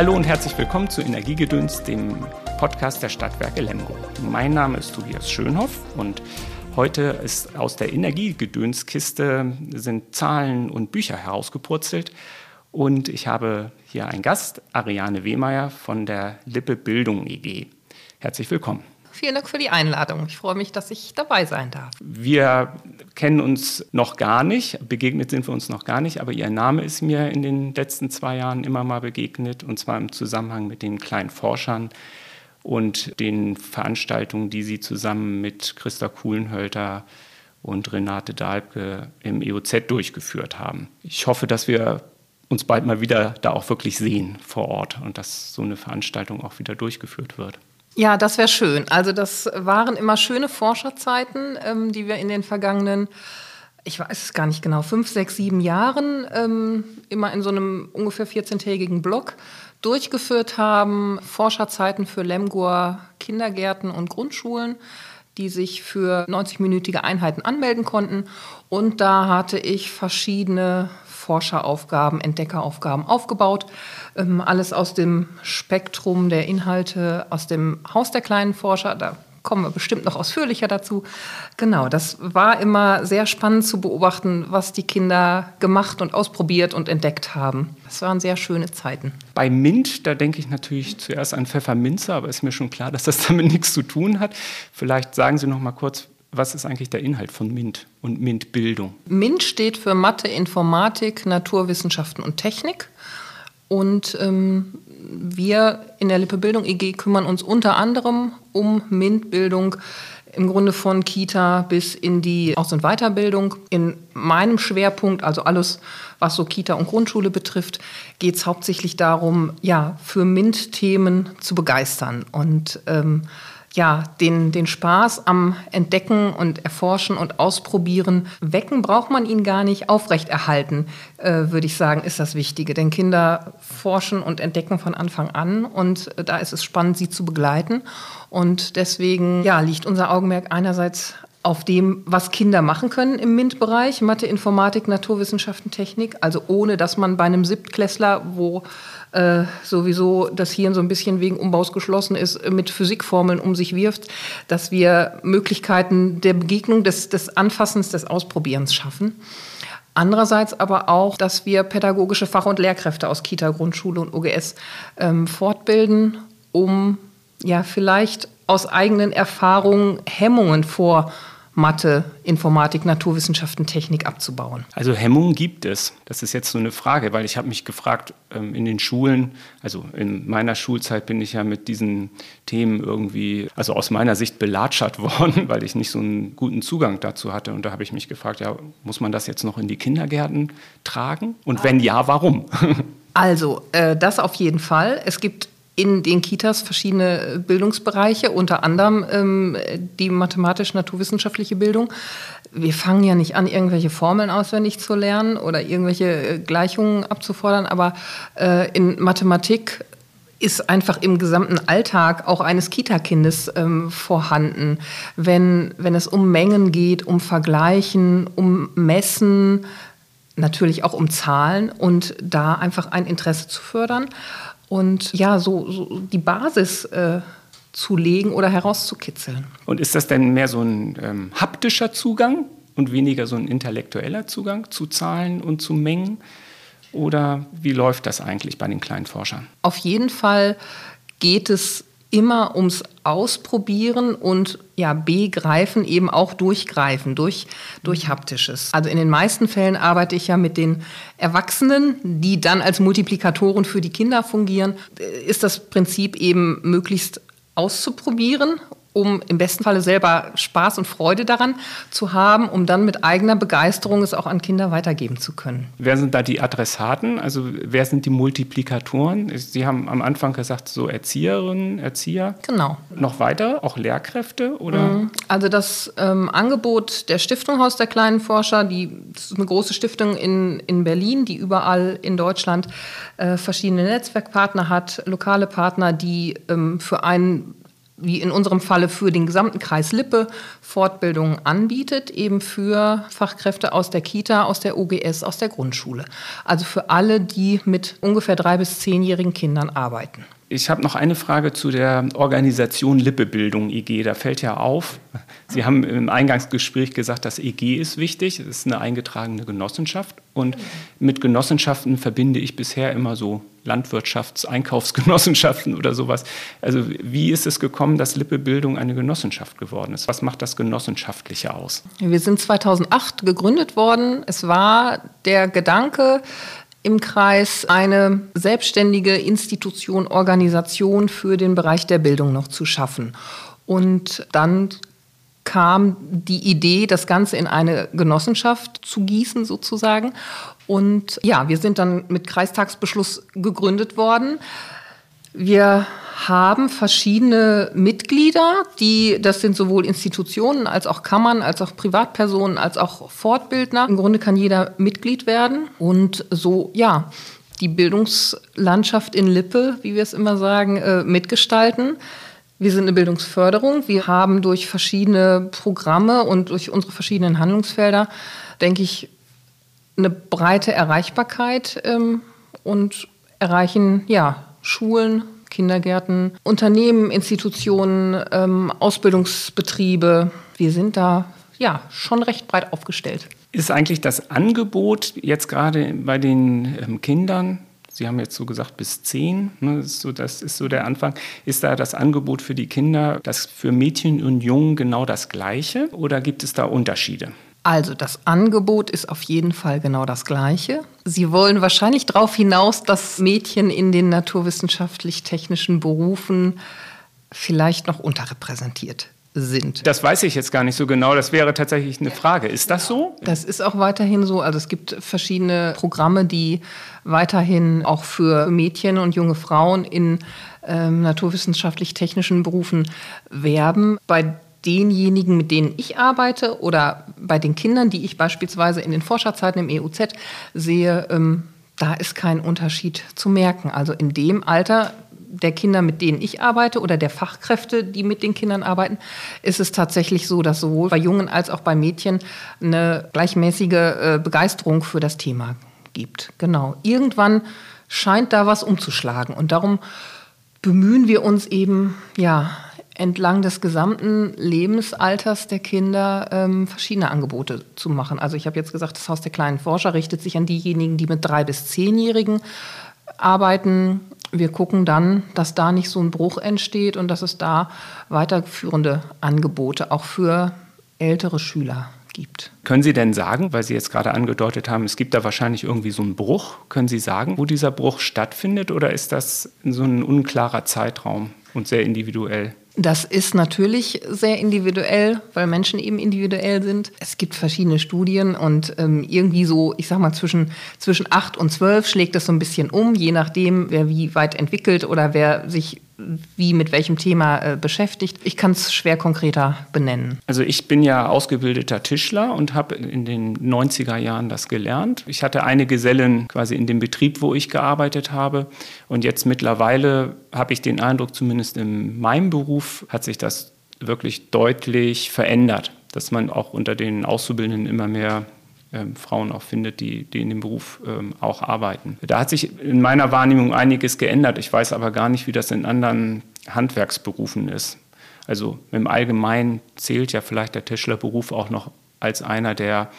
Hallo und herzlich willkommen zu Energiegedöns, dem Podcast der Stadtwerke Lemgo. Mein Name ist Tobias Schönhoff und heute ist aus der Energiegedönskiste sind Zahlen und Bücher herausgepurzelt und ich habe hier einen Gast, Ariane Wehmeier von der Lippe Bildung EG. Herzlich willkommen. Vielen Dank für die Einladung. Ich freue mich, dass ich dabei sein darf. Wir kennen uns noch gar nicht, begegnet sind wir uns noch gar nicht, aber Ihr Name ist mir in den letzten zwei Jahren immer mal begegnet, und zwar im Zusammenhang mit den kleinen Forschern und den Veranstaltungen, die Sie zusammen mit Christa Kuhlenhölter und Renate Dahlke im EOZ durchgeführt haben. Ich hoffe, dass wir uns bald mal wieder da auch wirklich sehen vor Ort und dass so eine Veranstaltung auch wieder durchgeführt wird. Ja, das wäre schön. Also das waren immer schöne Forscherzeiten, ähm, die wir in den vergangenen, ich weiß es gar nicht genau, fünf, sechs, sieben Jahren ähm, immer in so einem ungefähr 14-tägigen Block durchgeführt haben. Forscherzeiten für Lemgoer Kindergärten und Grundschulen die sich für 90-minütige Einheiten anmelden konnten. Und da hatte ich verschiedene Forscheraufgaben, Entdeckeraufgaben aufgebaut. Ähm, alles aus dem Spektrum der Inhalte aus dem Haus der kleinen Forscher. Da kommen wir bestimmt noch ausführlicher dazu. Genau, das war immer sehr spannend zu beobachten, was die Kinder gemacht und ausprobiert und entdeckt haben. Das waren sehr schöne Zeiten. Bei Mint, da denke ich natürlich zuerst an Pfefferminze, aber ist mir schon klar, dass das damit nichts zu tun hat. Vielleicht sagen Sie noch mal kurz, was ist eigentlich der Inhalt von MINT und MINT-Bildung? MINT steht für Mathe, Informatik, Naturwissenschaften und Technik. Und ähm, wir in der Lippe Bildung EG kümmern uns unter anderem um MINT-Bildung im Grunde von Kita bis in die Aus- und Weiterbildung. In meinem Schwerpunkt, also alles, was so Kita und Grundschule betrifft, geht es hauptsächlich darum, ja, für MINT-Themen zu begeistern und ähm, ja, den, den Spaß am Entdecken und Erforschen und Ausprobieren wecken, braucht man ihn gar nicht aufrechterhalten, äh, würde ich sagen, ist das Wichtige. Denn Kinder forschen und entdecken von Anfang an und äh, da ist es spannend, sie zu begleiten. Und deswegen ja, liegt unser Augenmerk einerseits auf dem, was Kinder machen können im MINT-Bereich, Mathe, Informatik, Naturwissenschaften, Technik, also ohne dass man bei einem Siebtklässler, wo äh, sowieso das Hirn so ein bisschen wegen Umbaus geschlossen ist, mit Physikformeln um sich wirft, dass wir Möglichkeiten der Begegnung, des, des Anfassens, des Ausprobierens schaffen. Andererseits aber auch, dass wir pädagogische Fach- und Lehrkräfte aus Kita, Grundschule und OGS ähm, fortbilden, um ja vielleicht aus eigenen Erfahrungen Hemmungen vor Mathe, Informatik, Naturwissenschaften, Technik abzubauen? Also Hemmungen gibt es. Das ist jetzt so eine Frage, weil ich habe mich gefragt, ähm, in den Schulen, also in meiner Schulzeit bin ich ja mit diesen Themen irgendwie, also aus meiner Sicht belatschert worden, weil ich nicht so einen guten Zugang dazu hatte. Und da habe ich mich gefragt, ja, muss man das jetzt noch in die Kindergärten tragen? Und wenn ja, warum? Also, äh, das auf jeden Fall. Es gibt in den Kitas verschiedene äh, Bildungsbereiche, unter anderem ähm, die mathematisch-naturwissenschaftliche Bildung. Wir fangen ja nicht an, irgendwelche Formeln auswendig zu lernen oder irgendwelche äh, Gleichungen abzufordern, aber äh, in Mathematik ist einfach im gesamten Alltag auch eines Kita-Kindes ähm, vorhanden. Wenn, wenn es um Mengen geht, um Vergleichen, um Messen, natürlich auch um Zahlen und da einfach ein Interesse zu fördern und ja, so, so die Basis äh, zu legen oder herauszukitzeln. Und ist das denn mehr so ein ähm, haptischer Zugang und weniger so ein intellektueller Zugang zu Zahlen und zu Mengen? Oder wie läuft das eigentlich bei den kleinen Forschern? Auf jeden Fall geht es immer ums Ausprobieren und ja, begreifen, eben auch durchgreifen, durch, durch Haptisches. Also in den meisten Fällen arbeite ich ja mit den Erwachsenen, die dann als Multiplikatoren für die Kinder fungieren. Ist das Prinzip eben möglichst auszuprobieren um im besten Falle selber Spaß und Freude daran zu haben, um dann mit eigener Begeisterung es auch an Kinder weitergeben zu können. Wer sind da die Adressaten? Also wer sind die Multiplikatoren? Sie haben am Anfang gesagt, so Erzieherinnen, Erzieher. Genau. Noch weiter, auch Lehrkräfte oder? Mhm. Also das ähm, Angebot der Stiftung Haus der kleinen Forscher, die das ist eine große Stiftung in, in Berlin, die überall in Deutschland äh, verschiedene Netzwerkpartner hat, lokale Partner, die ähm, für einen wie in unserem Falle für den gesamten Kreis Lippe Fortbildungen anbietet, eben für Fachkräfte aus der Kita, aus der OGS, aus der Grundschule. Also für alle, die mit ungefähr drei bis zehnjährigen Kindern arbeiten. Ich habe noch eine Frage zu der Organisation Lippebildung IG. Da fällt ja auf, Sie haben im Eingangsgespräch gesagt, das EG ist wichtig. Es ist eine eingetragene Genossenschaft. Und mit Genossenschaften verbinde ich bisher immer so Landwirtschafts-, Einkaufsgenossenschaften oder sowas. Also wie ist es gekommen, dass Lippebildung eine Genossenschaft geworden ist? Was macht das Genossenschaftliche aus? Wir sind 2008 gegründet worden. Es war der Gedanke, im Kreis eine selbstständige Institution, Organisation für den Bereich der Bildung noch zu schaffen. Und dann kam die Idee, das Ganze in eine Genossenschaft zu gießen sozusagen. Und ja, wir sind dann mit Kreistagsbeschluss gegründet worden. Wir haben verschiedene Mitglieder, die, das sind sowohl Institutionen als auch Kammern, als auch Privatpersonen, als auch Fortbildner. Im Grunde kann jeder Mitglied werden und so, ja, die Bildungslandschaft in Lippe, wie wir es immer sagen, äh, mitgestalten. Wir sind eine Bildungsförderung. Wir haben durch verschiedene Programme und durch unsere verschiedenen Handlungsfelder, denke ich, eine breite Erreichbarkeit ähm, und erreichen ja Schulen, Kindergärten, Unternehmen, Institutionen, ähm, Ausbildungsbetriebe. Wir sind da ja schon recht breit aufgestellt. Ist eigentlich das Angebot jetzt gerade bei den ähm, Kindern, Sie haben jetzt so gesagt bis zehn, ne, so, das ist so der Anfang, ist da das Angebot für die Kinder, das für Mädchen und Jungen genau das gleiche oder gibt es da Unterschiede? Also das Angebot ist auf jeden Fall genau das gleiche. Sie wollen wahrscheinlich darauf hinaus, dass Mädchen in den naturwissenschaftlich-technischen Berufen vielleicht noch unterrepräsentiert sind. Das weiß ich jetzt gar nicht so genau. Das wäre tatsächlich eine Frage. Ist das so? Das ist auch weiterhin so. Also es gibt verschiedene Programme, die weiterhin auch für Mädchen und junge Frauen in ähm, naturwissenschaftlich-technischen Berufen werben. Bei denjenigen, mit denen ich arbeite oder bei den Kindern, die ich beispielsweise in den Forscherzeiten im EUZ sehe, ähm, da ist kein Unterschied zu merken. Also in dem Alter der Kinder, mit denen ich arbeite oder der Fachkräfte, die mit den Kindern arbeiten, ist es tatsächlich so, dass sowohl bei Jungen als auch bei Mädchen eine gleichmäßige äh, Begeisterung für das Thema gibt. Genau. Irgendwann scheint da was umzuschlagen und darum bemühen wir uns eben, ja, entlang des gesamten Lebensalters der Kinder ähm, verschiedene Angebote zu machen. Also ich habe jetzt gesagt, das Haus der kleinen Forscher richtet sich an diejenigen, die mit drei bis zehnjährigen arbeiten. Wir gucken dann, dass da nicht so ein Bruch entsteht und dass es da weiterführende Angebote auch für ältere Schüler gibt. Können Sie denn sagen, weil Sie jetzt gerade angedeutet haben, es gibt da wahrscheinlich irgendwie so einen Bruch, können Sie sagen, wo dieser Bruch stattfindet oder ist das so ein unklarer Zeitraum und sehr individuell? Das ist natürlich sehr individuell, weil Menschen eben individuell sind. Es gibt verschiedene Studien und ähm, irgendwie so, ich sag mal, zwischen, zwischen 8 und 12 schlägt das so ein bisschen um, je nachdem, wer wie weit entwickelt oder wer sich wie mit welchem Thema äh, beschäftigt. Ich kann es schwer konkreter benennen. Also ich bin ja ausgebildeter Tischler und habe in den 90er Jahren das gelernt. Ich hatte eine Gesellin quasi in dem Betrieb, wo ich gearbeitet habe. Und jetzt mittlerweile habe ich den Eindruck, zumindest in meinem Beruf hat sich das wirklich deutlich verändert, dass man auch unter den Auszubildenden immer mehr ähm, Frauen auch findet, die, die in dem Beruf ähm, auch arbeiten. Da hat sich in meiner Wahrnehmung einiges geändert. Ich weiß aber gar nicht, wie das in anderen Handwerksberufen ist. Also im Allgemeinen zählt ja vielleicht der Tischlerberuf auch noch als einer der,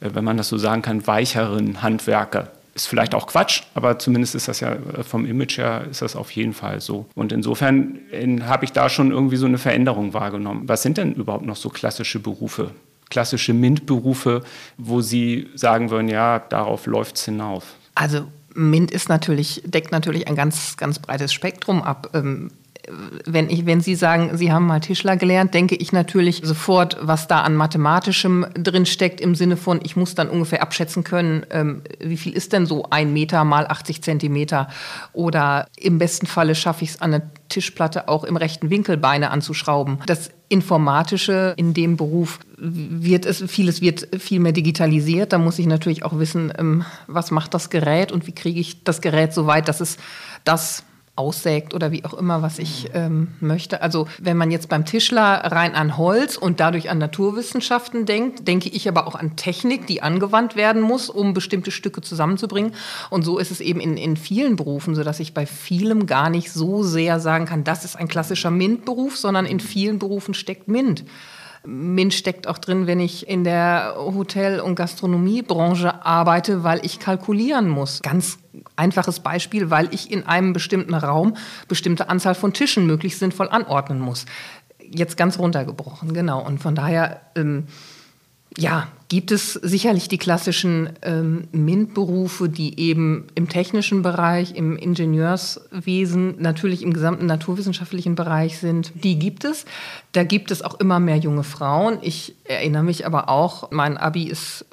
äh, wenn man das so sagen kann, weicheren Handwerker. Ist vielleicht auch Quatsch, aber zumindest ist das ja äh, vom Image her ist das auf jeden Fall so. Und insofern habe ich da schon irgendwie so eine Veränderung wahrgenommen. Was sind denn überhaupt noch so klassische Berufe? Klassische MINT-Berufe, wo Sie sagen würden, ja, darauf läuft es hinauf? Also MINT ist natürlich, deckt natürlich ein ganz, ganz breites Spektrum ab. Ähm, wenn, ich, wenn Sie sagen, Sie haben mal Tischler gelernt, denke ich natürlich sofort, was da an mathematischem drin steckt, im Sinne von, ich muss dann ungefähr abschätzen können, ähm, wie viel ist denn so ein Meter mal 80 Zentimeter? Oder im besten Falle schaffe ich es an eine Tischplatte auch im rechten Winkel Beine anzuschrauben. Das Informatische in dem Beruf wird es, vieles wird viel mehr digitalisiert. Da muss ich natürlich auch wissen, ähm, was macht das Gerät und wie kriege ich das Gerät so weit, dass es das aussägt oder wie auch immer, was ich ähm, möchte. Also wenn man jetzt beim Tischler rein an Holz und dadurch an Naturwissenschaften denkt, denke ich aber auch an Technik, die angewandt werden muss, um bestimmte Stücke zusammenzubringen. Und so ist es eben in, in vielen Berufen, so dass ich bei vielem gar nicht so sehr sagen kann, das ist ein klassischer MINT-Beruf, sondern in vielen Berufen steckt MINT. MINT steckt auch drin, wenn ich in der Hotel- und Gastronomiebranche arbeite, weil ich kalkulieren muss. Ganz einfaches Beispiel, weil ich in einem bestimmten Raum bestimmte Anzahl von Tischen möglichst sinnvoll anordnen muss. Jetzt ganz runtergebrochen, genau. Und von daher ähm, ja, gibt es sicherlich die klassischen ähm, MINT-Berufe, die eben im technischen Bereich, im Ingenieurswesen, natürlich im gesamten naturwissenschaftlichen Bereich sind. Die gibt es. Da gibt es auch immer mehr junge Frauen. Ich erinnere mich aber auch, mein Abi ist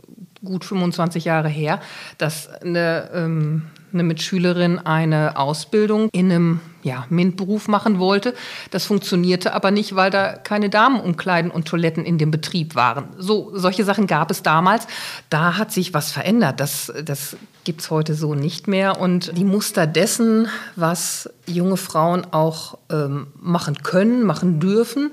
gut 25 Jahre her, dass eine ähm, eine Mitschülerin eine Ausbildung in einem ja, MINT-Beruf machen wollte. Das funktionierte aber nicht, weil da keine Damenumkleiden und Toiletten in dem Betrieb waren. So, solche Sachen gab es damals. Da hat sich was verändert. Das, das gibt es heute so nicht mehr. Und die Muster dessen, was junge Frauen auch ähm, machen können, machen dürfen,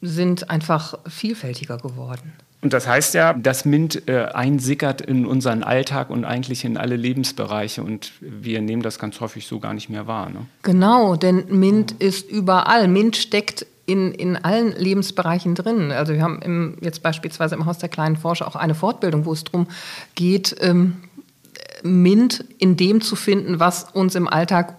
sind einfach vielfältiger geworden. Und das heißt ja, dass MINT äh, einsickert in unseren Alltag und eigentlich in alle Lebensbereiche und wir nehmen das ganz häufig so gar nicht mehr wahr. Ne? Genau, denn MINT ist überall. MINT steckt in, in allen Lebensbereichen drin. Also wir haben im, jetzt beispielsweise im Haus der kleinen Forscher auch eine Fortbildung, wo es darum geht, ähm, MINT in dem zu finden, was uns im Alltag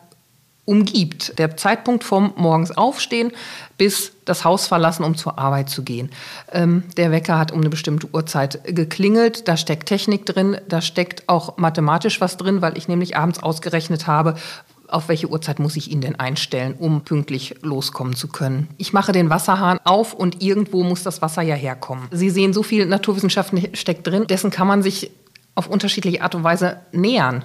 umgibt. Der Zeitpunkt vom morgens aufstehen bis das Haus verlassen, um zur Arbeit zu gehen. Ähm, der Wecker hat um eine bestimmte Uhrzeit geklingelt. Da steckt Technik drin, da steckt auch mathematisch was drin, weil ich nämlich abends ausgerechnet habe, auf welche Uhrzeit muss ich ihn denn einstellen, um pünktlich loskommen zu können. Ich mache den Wasserhahn auf und irgendwo muss das Wasser ja herkommen. Sie sehen, so viel Naturwissenschaften steckt drin, dessen kann man sich auf unterschiedliche Art und Weise nähern.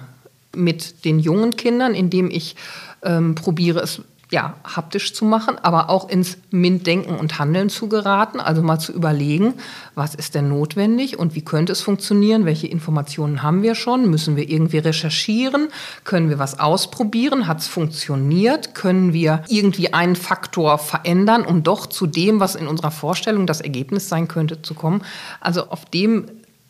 Mit den jungen Kindern, indem ich ähm, probiere es ja, haptisch zu machen, aber auch ins MINT-Denken und Handeln zu geraten, also mal zu überlegen, was ist denn notwendig und wie könnte es funktionieren, welche Informationen haben wir schon, müssen wir irgendwie recherchieren, können wir was ausprobieren, hat es funktioniert, können wir irgendwie einen Faktor verändern, um doch zu dem, was in unserer Vorstellung das Ergebnis sein könnte, zu kommen. Also auf dem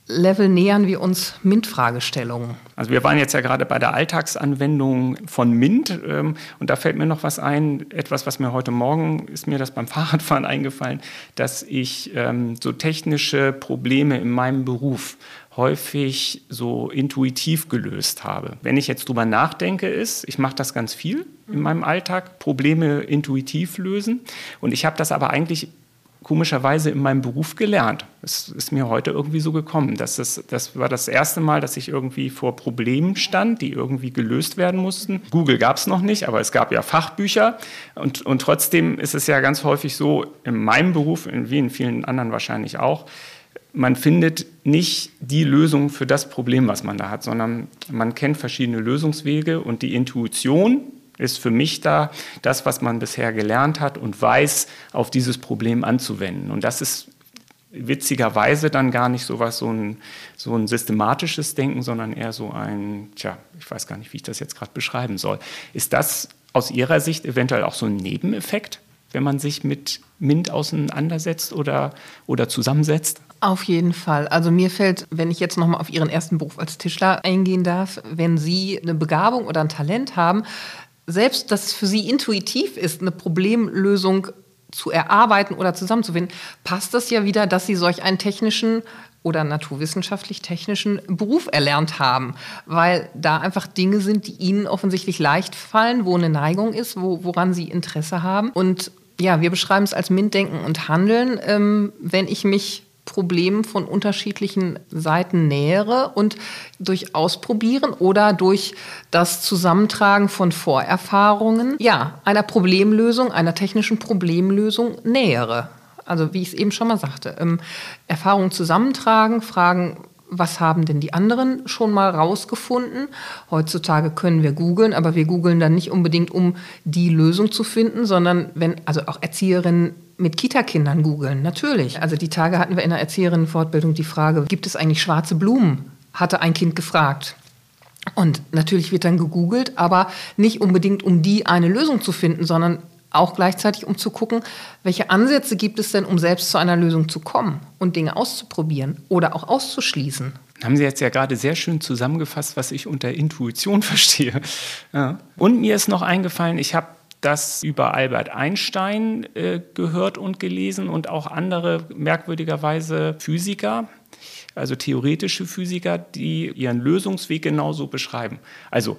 Level nähern wir uns MINT-Fragestellungen? Also wir waren jetzt ja gerade bei der Alltagsanwendung von MINT ähm, und da fällt mir noch was ein, etwas, was mir heute Morgen ist mir das beim Fahrradfahren eingefallen, dass ich ähm, so technische Probleme in meinem Beruf häufig so intuitiv gelöst habe. Wenn ich jetzt drüber nachdenke, ist, ich mache das ganz viel in meinem Alltag, Probleme intuitiv lösen und ich habe das aber eigentlich komischerweise in meinem Beruf gelernt. Es ist mir heute irgendwie so gekommen. Das, das war das erste Mal, dass ich irgendwie vor Problemen stand, die irgendwie gelöst werden mussten. Google gab es noch nicht, aber es gab ja Fachbücher. Und, und trotzdem ist es ja ganz häufig so, in meinem Beruf, wie in vielen anderen wahrscheinlich auch, man findet nicht die Lösung für das Problem, was man da hat, sondern man kennt verschiedene Lösungswege und die Intuition, ist für mich da das, was man bisher gelernt hat und weiß, auf dieses Problem anzuwenden. Und das ist witzigerweise dann gar nicht so was, so ein, so ein systematisches Denken, sondern eher so ein, tja, ich weiß gar nicht, wie ich das jetzt gerade beschreiben soll. Ist das aus Ihrer Sicht eventuell auch so ein Nebeneffekt, wenn man sich mit MINT auseinandersetzt oder, oder zusammensetzt? Auf jeden Fall. Also mir fällt, wenn ich jetzt nochmal auf Ihren ersten Beruf als Tischler eingehen darf, wenn Sie eine Begabung oder ein Talent haben, selbst dass es für sie intuitiv ist, eine Problemlösung zu erarbeiten oder zusammenzufinden, passt das ja wieder, dass sie solch einen technischen oder naturwissenschaftlich-technischen Beruf erlernt haben, weil da einfach Dinge sind, die ihnen offensichtlich leicht fallen, wo eine Neigung ist, wo, woran sie Interesse haben. Und ja, wir beschreiben es als MINT-Denken und Handeln. Ähm, wenn ich mich Problemen von unterschiedlichen Seiten nähere und durch Ausprobieren oder durch das Zusammentragen von Vorerfahrungen, ja, einer Problemlösung, einer technischen Problemlösung nähere. Also wie ich es eben schon mal sagte, ähm, Erfahrungen zusammentragen, fragen, was haben denn die anderen schon mal rausgefunden? Heutzutage können wir googeln, aber wir googeln dann nicht unbedingt, um die Lösung zu finden, sondern wenn, also auch Erzieherinnen mit Kitakindern googeln, natürlich. Also die Tage hatten wir in der Erzieherinnenfortbildung die Frage, gibt es eigentlich schwarze Blumen? Hatte ein Kind gefragt. Und natürlich wird dann gegoogelt, aber nicht unbedingt, um die eine Lösung zu finden, sondern auch gleichzeitig, um zu gucken, welche Ansätze gibt es denn, um selbst zu einer Lösung zu kommen und Dinge auszuprobieren oder auch auszuschließen. Haben Sie jetzt ja gerade sehr schön zusammengefasst, was ich unter Intuition verstehe. Ja. Und mir ist noch eingefallen, ich habe das über Albert Einstein äh, gehört und gelesen und auch andere merkwürdigerweise Physiker, also theoretische Physiker, die ihren Lösungsweg genauso beschreiben. Also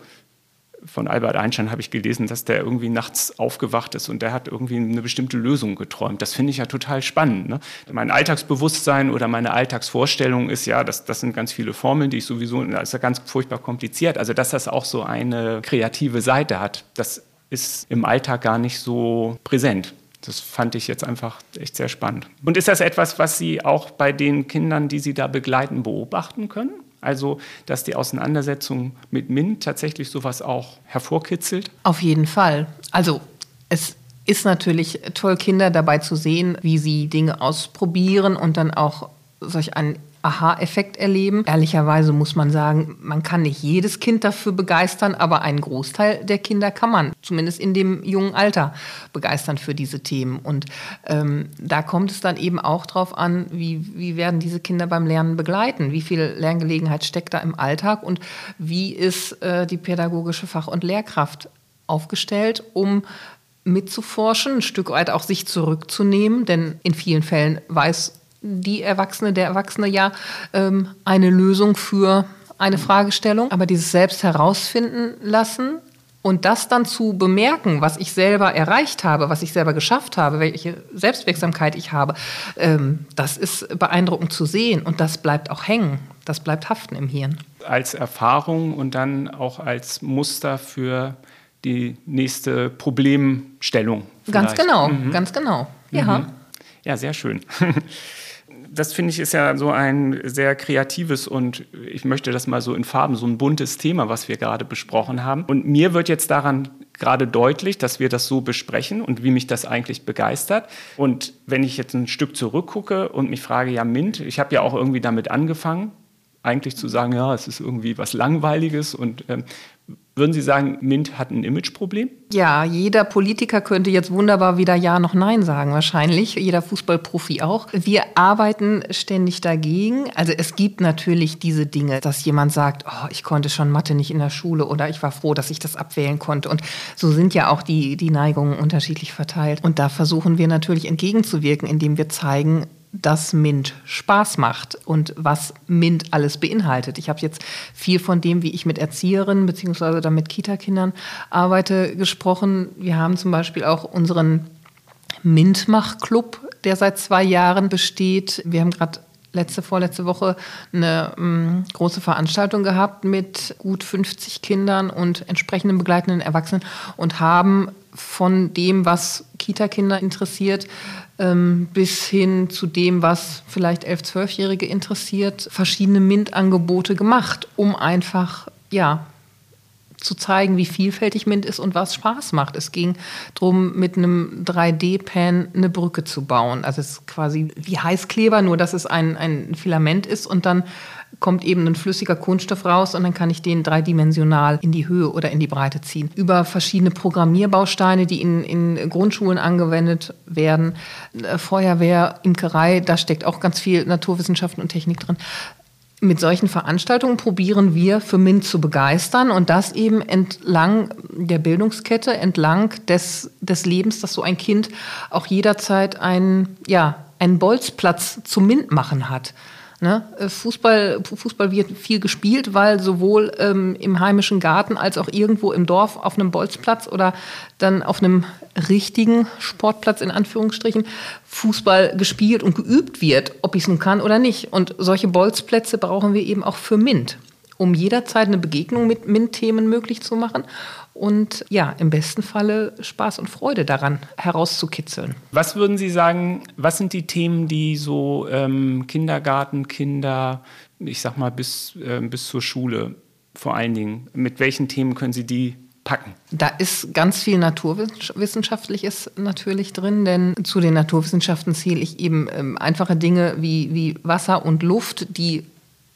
von Albert Einstein habe ich gelesen, dass der irgendwie nachts aufgewacht ist und der hat irgendwie eine bestimmte Lösung geträumt. Das finde ich ja total spannend. Ne? Mein Alltagsbewusstsein oder meine Alltagsvorstellung ist ja, das, das sind ganz viele Formeln, die ich sowieso, das ist ja ganz furchtbar kompliziert. Also, dass das auch so eine kreative Seite hat, das ist im Alltag gar nicht so präsent. Das fand ich jetzt einfach echt sehr spannend. Und ist das etwas, was Sie auch bei den Kindern, die Sie da begleiten, beobachten können? Also, dass die Auseinandersetzung mit MINT tatsächlich sowas auch hervorkitzelt? Auf jeden Fall. Also, es ist natürlich toll, Kinder dabei zu sehen, wie sie Dinge ausprobieren und dann auch solch einen Aha-Effekt erleben. Ehrlicherweise muss man sagen, man kann nicht jedes Kind dafür begeistern, aber einen Großteil der Kinder kann man, zumindest in dem jungen Alter, begeistern für diese Themen. Und ähm, da kommt es dann eben auch darauf an, wie, wie werden diese Kinder beim Lernen begleiten, wie viel Lerngelegenheit steckt da im Alltag und wie ist äh, die pädagogische Fach- und Lehrkraft aufgestellt, um mitzuforschen, ein Stück weit auch sich zurückzunehmen, denn in vielen Fällen weiß die Erwachsene, der Erwachsene ja ähm, eine Lösung für eine Fragestellung. Aber dieses Selbst herausfinden lassen und das dann zu bemerken, was ich selber erreicht habe, was ich selber geschafft habe, welche Selbstwirksamkeit ich habe, ähm, das ist beeindruckend zu sehen und das bleibt auch hängen. Das bleibt haften im Hirn. Als Erfahrung und dann auch als Muster für die nächste Problemstellung. Vielleicht. Ganz genau, mhm. ganz genau. Ja. Mhm. Ja, sehr schön. das finde ich ist ja so ein sehr kreatives und ich möchte das mal so in Farben, so ein buntes Thema, was wir gerade besprochen haben. Und mir wird jetzt daran gerade deutlich, dass wir das so besprechen und wie mich das eigentlich begeistert. Und wenn ich jetzt ein Stück zurückgucke und mich frage, ja, Mint, ich habe ja auch irgendwie damit angefangen, eigentlich zu sagen, ja, es ist irgendwie was Langweiliges und ähm, würden Sie sagen, Mint hat ein Imageproblem? Ja, jeder Politiker könnte jetzt wunderbar wieder Ja noch Nein sagen, wahrscheinlich. Jeder Fußballprofi auch. Wir arbeiten ständig dagegen. Also es gibt natürlich diese Dinge, dass jemand sagt, oh, ich konnte schon Mathe nicht in der Schule oder ich war froh, dass ich das abwählen konnte. Und so sind ja auch die, die Neigungen unterschiedlich verteilt. Und da versuchen wir natürlich entgegenzuwirken, indem wir zeigen, dass MINT Spaß macht und was MINT alles beinhaltet. Ich habe jetzt viel von dem, wie ich mit Erzieherinnen bzw. dann mit Kita-Kindern arbeite, gesprochen. Wir haben zum Beispiel auch unseren MINT-Mach-Club, der seit zwei Jahren besteht. Wir haben gerade letzte, vorletzte Woche eine ähm, große Veranstaltung gehabt mit gut 50 Kindern und entsprechenden begleitenden Erwachsenen und haben von dem, was Kita-Kinder interessiert, ähm, bis hin zu dem, was vielleicht 11-, 12-Jährige interessiert, verschiedene MINT-Angebote gemacht, um einfach, ja, zu zeigen, wie vielfältig MINT ist und was Spaß macht. Es ging darum, mit einem 3D-Pen eine Brücke zu bauen. Also es ist quasi wie Heißkleber, nur dass es ein, ein Filament ist und dann kommt eben ein flüssiger Kunststoff raus und dann kann ich den dreidimensional in die Höhe oder in die Breite ziehen. Über verschiedene Programmierbausteine, die in, in Grundschulen angewendet werden, äh, Feuerwehr, Imkerei, da steckt auch ganz viel Naturwissenschaften und Technik drin. Mit solchen Veranstaltungen probieren wir für MINT zu begeistern und das eben entlang der Bildungskette, entlang des, des Lebens, dass so ein Kind auch jederzeit einen, ja, einen Bolzplatz zum MINT machen hat. Ne? Äh, Fußball, Fußball wird viel gespielt, weil sowohl ähm, im heimischen Garten als auch irgendwo im Dorf auf einem Bolzplatz oder dann auf einem richtigen Sportplatz in Anführungsstrichen Fußball gespielt und geübt wird, ob ich es nun kann oder nicht. Und solche Bolzplätze brauchen wir eben auch für MINT, um jederzeit eine Begegnung mit MINT-Themen möglich zu machen und ja, im besten Falle Spaß und Freude daran herauszukitzeln. Was würden Sie sagen, was sind die Themen, die so ähm, Kindergartenkinder, ich sag mal bis, äh, bis zur Schule vor allen Dingen, mit welchen Themen können Sie die packen? Da ist ganz viel Naturwissenschaftliches natürlich drin, denn zu den Naturwissenschaften zähle ich eben ähm, einfache Dinge wie, wie Wasser und Luft, die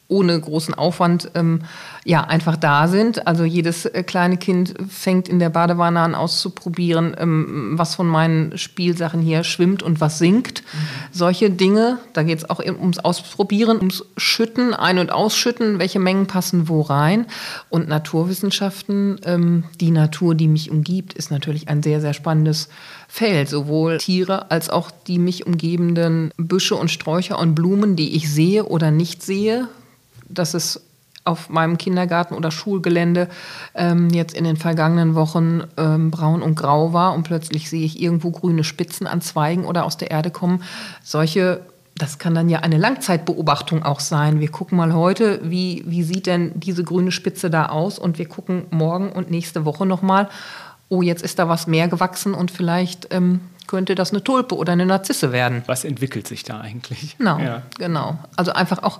ohne großen Aufwand ähm, ja einfach da sind. Also jedes äh, kleine Kind fängt in der Badewanne an auszuprobieren, ähm, was von meinen Spielsachen hier schwimmt und was sinkt. Mhm. Solche Dinge, da geht es auch ums Ausprobieren, ums Schütten, Ein- und Ausschütten, welche Mengen passen wo rein. Und Naturwissenschaften, ähm, die Natur, die mich umgibt, ist natürlich ein sehr, sehr spannendes Feld. Sowohl Tiere als auch die mich umgebenden Büsche und Sträucher und Blumen, die ich sehe oder nicht sehe dass es auf meinem Kindergarten oder Schulgelände ähm, jetzt in den vergangenen Wochen ähm, braun und grau war und plötzlich sehe ich irgendwo grüne Spitzen an Zweigen oder aus der Erde kommen. Solche, das kann dann ja eine Langzeitbeobachtung auch sein. Wir gucken mal heute, wie, wie sieht denn diese grüne Spitze da aus und wir gucken morgen und nächste Woche nochmal, oh, jetzt ist da was mehr gewachsen und vielleicht ähm, könnte das eine Tulpe oder eine Narzisse werden. Was entwickelt sich da eigentlich? Genau, ja. genau. Also einfach auch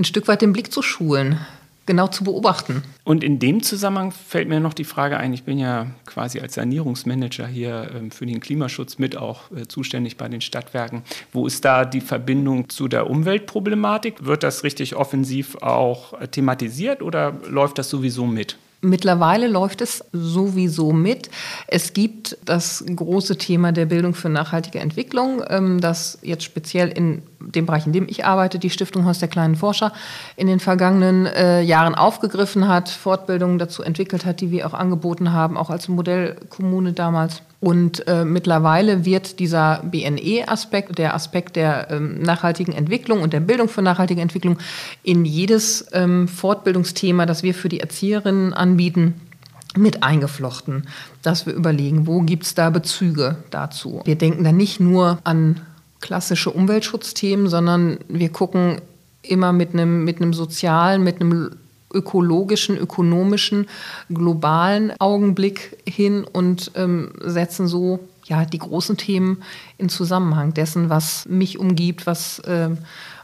ein Stück weit den Blick zu schulen, genau zu beobachten. Und in dem Zusammenhang fällt mir noch die Frage ein, ich bin ja quasi als Sanierungsmanager hier ähm, für den Klimaschutz mit auch äh, zuständig bei den Stadtwerken. Wo ist da die Verbindung zu der Umweltproblematik? Wird das richtig offensiv auch äh, thematisiert oder läuft das sowieso mit? Mittlerweile läuft es sowieso mit. Es gibt das große Thema der Bildung für nachhaltige Entwicklung, ähm, das jetzt speziell in dem Bereich, in dem ich arbeite, die Stiftung Haus der kleinen Forscher in den vergangenen äh, Jahren aufgegriffen hat, Fortbildungen dazu entwickelt hat, die wir auch angeboten haben, auch als Modellkommune damals. Und äh, mittlerweile wird dieser BNE-Aspekt, der Aspekt der ähm, nachhaltigen Entwicklung und der Bildung für nachhaltige Entwicklung in jedes ähm, Fortbildungsthema, das wir für die Erzieherinnen anbieten, mit eingeflochten, dass wir überlegen, wo gibt es da Bezüge dazu. Wir denken da nicht nur an klassische Umweltschutzthemen, sondern wir gucken immer mit einem, mit einem sozialen, mit einem ökologischen, ökonomischen, globalen Augenblick hin und ähm, setzen so ja, die großen Themen in Zusammenhang dessen, was mich umgibt, was äh,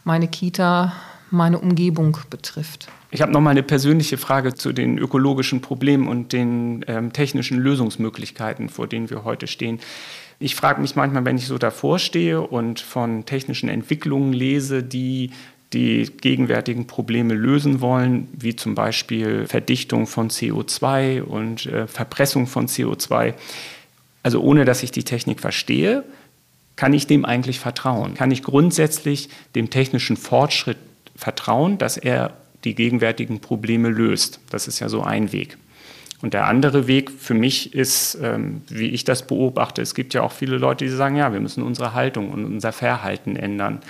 meine Kita, meine Umgebung betrifft. Ich habe noch mal eine persönliche Frage zu den ökologischen Problemen und den ähm, technischen Lösungsmöglichkeiten, vor denen wir heute stehen. Ich frage mich manchmal, wenn ich so davor stehe und von technischen Entwicklungen lese, die die gegenwärtigen Probleme lösen wollen, wie zum Beispiel Verdichtung von CO2 und äh, Verpressung von CO2. Also ohne dass ich die Technik verstehe, kann ich dem eigentlich vertrauen? Kann ich grundsätzlich dem technischen Fortschritt vertrauen, dass er die gegenwärtigen Probleme löst? Das ist ja so ein Weg. Und der andere Weg für mich ist, ähm, wie ich das beobachte, es gibt ja auch viele Leute, die sagen, ja, wir müssen unsere Haltung und unser Verhalten ändern,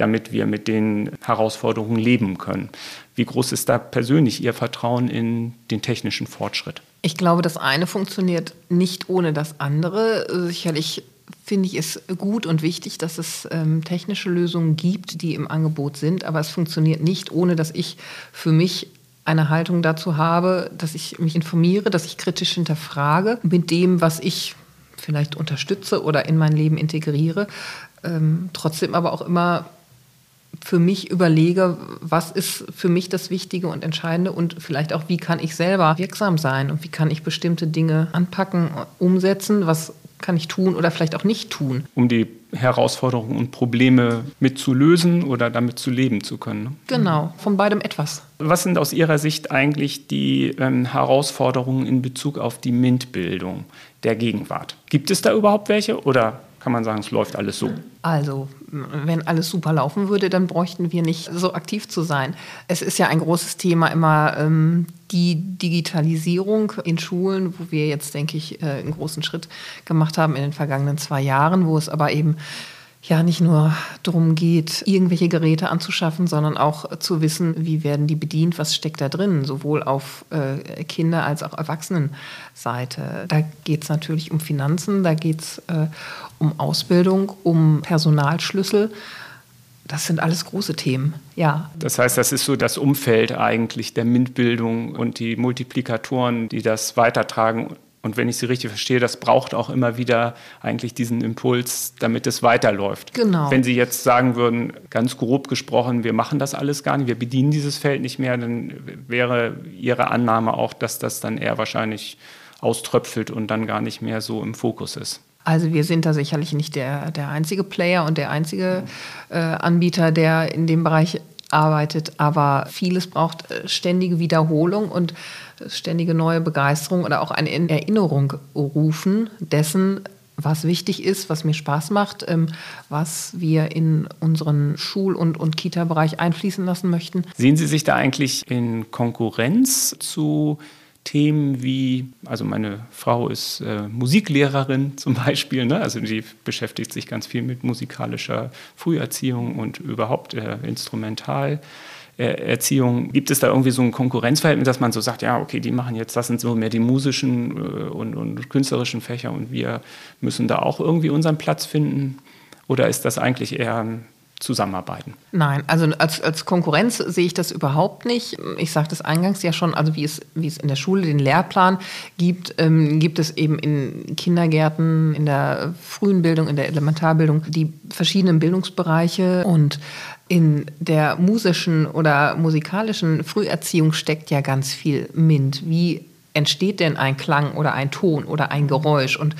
damit wir mit den Herausforderungen leben können. Wie groß ist da persönlich Ihr Vertrauen in den technischen Fortschritt? Ich glaube, das eine funktioniert nicht ohne das andere. Sicherlich finde ich es gut und wichtig, dass es ähm, technische Lösungen gibt, die im Angebot sind, aber es funktioniert nicht, ohne dass ich für mich eine Haltung dazu habe, dass ich mich informiere, dass ich kritisch hinterfrage mit dem, was ich vielleicht unterstütze oder in mein Leben integriere, ähm, trotzdem aber auch immer für mich überlege, was ist für mich das Wichtige und Entscheidende und vielleicht auch, wie kann ich selber wirksam sein und wie kann ich bestimmte Dinge anpacken, umsetzen, was kann ich tun oder vielleicht auch nicht tun. Um die Herausforderungen und Probleme mitzulösen oder damit zu leben zu können. Ne? Genau, von beidem etwas. Was sind aus Ihrer Sicht eigentlich die ähm, Herausforderungen in Bezug auf die MINT-Bildung der Gegenwart? Gibt es da überhaupt welche oder kann man sagen, es läuft alles so? Also, wenn alles super laufen würde, dann bräuchten wir nicht so aktiv zu sein. Es ist ja ein großes Thema immer ähm, die Digitalisierung in Schulen, wo wir jetzt, denke ich, äh, einen großen Schritt gemacht haben in den vergangenen zwei Jahren, wo es aber eben ja nicht nur darum geht, irgendwelche Geräte anzuschaffen, sondern auch zu wissen, wie werden die bedient, was steckt da drin, sowohl auf äh, Kinder- als auch Erwachsenenseite. Da geht es natürlich um Finanzen, da geht es äh, um Ausbildung, um Personalschlüssel. Das sind alles große Themen, ja. Das heißt, das ist so das Umfeld eigentlich der MINT-Bildung und die Multiplikatoren, die das weitertragen und wenn ich Sie richtig verstehe, das braucht auch immer wieder eigentlich diesen Impuls, damit es weiterläuft. Genau. Wenn Sie jetzt sagen würden, ganz grob gesprochen, wir machen das alles gar nicht, wir bedienen dieses Feld nicht mehr, dann wäre Ihre Annahme auch, dass das dann eher wahrscheinlich auströpfelt und dann gar nicht mehr so im Fokus ist. Also wir sind da sicherlich nicht der, der einzige Player und der einzige äh, Anbieter, der in dem Bereich arbeitet, aber vieles braucht äh, ständige Wiederholung und ständige neue Begeisterung oder auch eine Erinnerung rufen dessen, was wichtig ist, was mir Spaß macht, ähm, was wir in unseren Schul- und, und Kita-Bereich einfließen lassen möchten. Sehen Sie sich da eigentlich in Konkurrenz zu Themen wie, also meine Frau ist äh, Musiklehrerin zum Beispiel, ne? also die beschäftigt sich ganz viel mit musikalischer Früherziehung und überhaupt äh, Instrumental. Erziehung, gibt es da irgendwie so ein Konkurrenzverhältnis, dass man so sagt, ja, okay, die machen jetzt, das sind so mehr die musischen äh, und, und künstlerischen Fächer und wir müssen da auch irgendwie unseren Platz finden? Oder ist das eigentlich eher ein zusammenarbeiten. Nein, also als, als Konkurrenz sehe ich das überhaupt nicht. Ich sagte es eingangs ja schon, also wie es, wie es in der Schule den Lehrplan gibt, ähm, gibt es eben in Kindergärten, in der frühen Bildung, in der Elementarbildung die verschiedenen Bildungsbereiche und in der musischen oder musikalischen Früherziehung steckt ja ganz viel MINT. Wie entsteht denn ein Klang oder ein Ton oder ein Geräusch und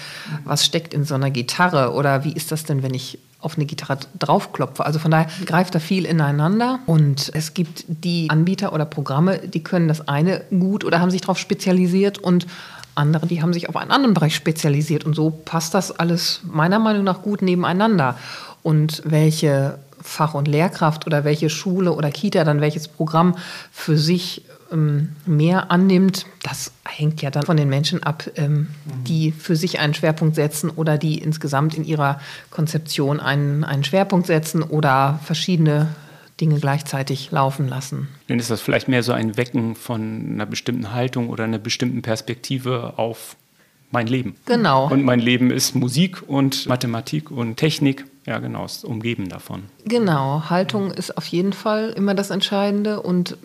was steckt in so einer Gitarre oder wie ist das denn, wenn ich auf eine Gitarre draufklopfe. Also von daher greift da viel ineinander und es gibt die Anbieter oder Programme, die können das eine gut oder haben sich darauf spezialisiert und andere, die haben sich auf einen anderen Bereich spezialisiert und so passt das alles meiner Meinung nach gut nebeneinander. Und welche Fach- und Lehrkraft oder welche Schule oder Kita dann welches Programm für sich ähm, mehr annimmt, das hängt ja dann von den Menschen ab, ähm, die für sich einen Schwerpunkt setzen oder die insgesamt in ihrer Konzeption einen, einen Schwerpunkt setzen oder verschiedene Dinge gleichzeitig laufen lassen. Dann ist das vielleicht mehr so ein Wecken von einer bestimmten Haltung oder einer bestimmten Perspektive auf mein Leben. Genau. Und mein Leben ist Musik und Mathematik und Technik. Ja, genau, ist umgeben davon. Genau, Haltung ist auf jeden Fall immer das Entscheidende. Und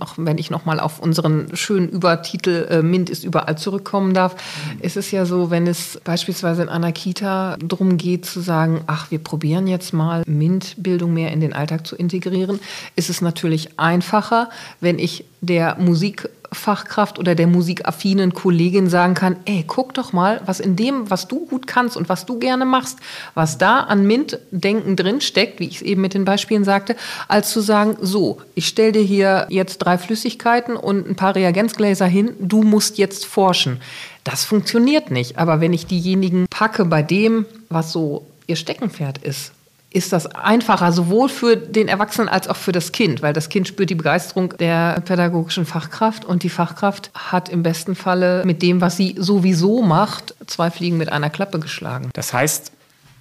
auch wenn ich nochmal auf unseren schönen Übertitel äh, MINT ist überall zurückkommen darf, mhm. ist es ja so, wenn es beispielsweise in einer Kita darum geht zu sagen, ach, wir probieren jetzt mal MINT-Bildung mehr in den Alltag zu integrieren, ist es natürlich einfacher, wenn ich der Musik Fachkraft oder der musikaffinen Kollegin sagen kann, ey, guck doch mal, was in dem, was du gut kannst und was du gerne machst, was da an MINT-Denken drin steckt, wie ich es eben mit den Beispielen sagte, als zu sagen, so, ich stelle dir hier jetzt drei Flüssigkeiten und ein paar Reagenzgläser hin, du musst jetzt forschen. Das funktioniert nicht. Aber wenn ich diejenigen packe bei dem, was so ihr Steckenpferd ist, ist das einfacher, sowohl für den Erwachsenen als auch für das Kind, weil das Kind spürt die Begeisterung der pädagogischen Fachkraft und die Fachkraft hat im besten Falle mit dem, was sie sowieso macht, zwei Fliegen mit einer Klappe geschlagen. Das heißt,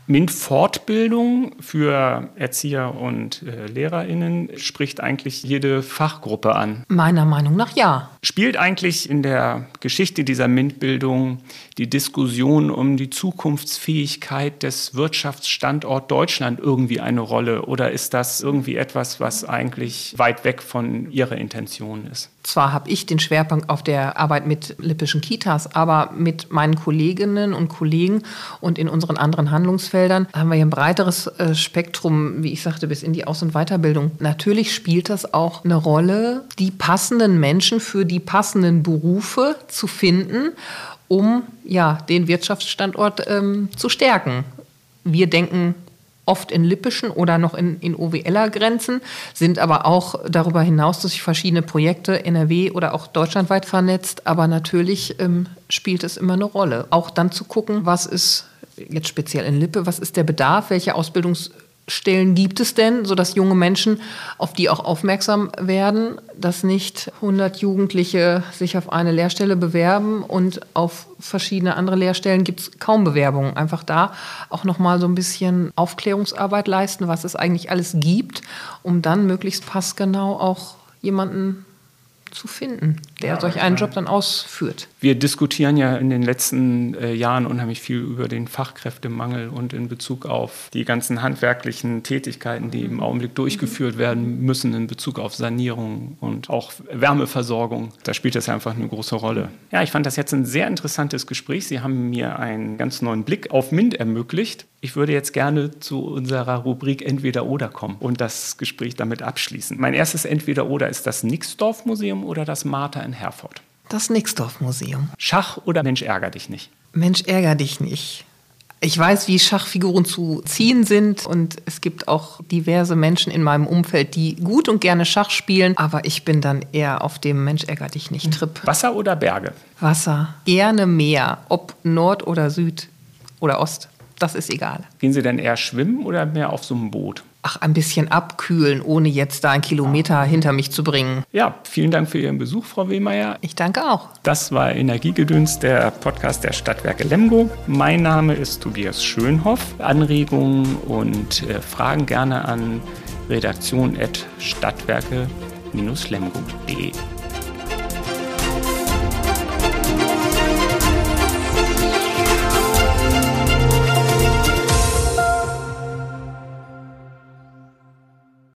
MINT-Fortbildung für Erzieher und äh, LehrerInnen spricht eigentlich jede Fachgruppe an. Meiner Meinung nach ja. Spielt eigentlich in der Geschichte dieser MINT-Bildung die Diskussion um die Zukunftsfähigkeit des Wirtschaftsstandort Deutschland irgendwie eine Rolle? Oder ist das irgendwie etwas, was eigentlich weit weg von Ihrer Intention ist? Zwar habe ich den Schwerpunkt auf der Arbeit mit lippischen Kitas, aber mit meinen Kolleginnen und Kollegen und in unseren anderen Handlungsfeldern haben wir hier ein breiteres äh, Spektrum, wie ich sagte, bis in die Aus- und Weiterbildung. Natürlich spielt das auch eine Rolle, die passenden Menschen für die passenden Berufe zu finden um ja, den Wirtschaftsstandort ähm, zu stärken. Wir denken oft in lippischen oder noch in, in OWLer Grenzen, sind aber auch darüber hinaus durch verschiedene Projekte NRW oder auch deutschlandweit vernetzt. Aber natürlich ähm, spielt es immer eine Rolle. Auch dann zu gucken, was ist jetzt speziell in Lippe, was ist der Bedarf, welche Ausbildungs- Stellen gibt es denn, sodass junge Menschen auf die auch aufmerksam werden, dass nicht 100 Jugendliche sich auf eine Lehrstelle bewerben und auf verschiedene andere Lehrstellen gibt es kaum Bewerbungen. Einfach da auch nochmal so ein bisschen Aufklärungsarbeit leisten, was es eigentlich alles gibt, um dann möglichst passgenau auch jemanden zu finden, der ja, solch einen Job dann ausführt. Wir diskutieren ja in den letzten äh, Jahren unheimlich viel über den Fachkräftemangel und in Bezug auf die ganzen handwerklichen Tätigkeiten, die im Augenblick durchgeführt werden müssen in Bezug auf Sanierung und auch Wärmeversorgung. Da spielt das einfach eine große Rolle. Ja, ich fand das jetzt ein sehr interessantes Gespräch. Sie haben mir einen ganz neuen Blick auf MINT ermöglicht. Ich würde jetzt gerne zu unserer Rubrik Entweder oder kommen und das Gespräch damit abschließen. Mein erstes Entweder oder ist das Nixdorf Museum oder das Martha in Herford? Das Nixdorf Museum. Schach oder Mensch ärger dich nicht? Mensch ärger dich nicht. Ich weiß, wie Schachfiguren zu ziehen sind und es gibt auch diverse Menschen in meinem Umfeld, die gut und gerne Schach spielen, aber ich bin dann eher auf dem Mensch ärger dich nicht Trip. Wasser oder Berge? Wasser. Gerne Meer, ob Nord oder Süd oder Ost. Das ist egal. Gehen Sie denn eher schwimmen oder mehr auf so einem Boot? ach, ein bisschen abkühlen, ohne jetzt da einen Kilometer hinter mich zu bringen. Ja, vielen Dank für Ihren Besuch, Frau Wehmeier. Ich danke auch. Das war Energiegedöns, der Podcast der Stadtwerke Lemgo. Mein Name ist Tobias Schönhoff. Anregungen und äh, Fragen gerne an redaktion.stadtwerke-lemgo.de.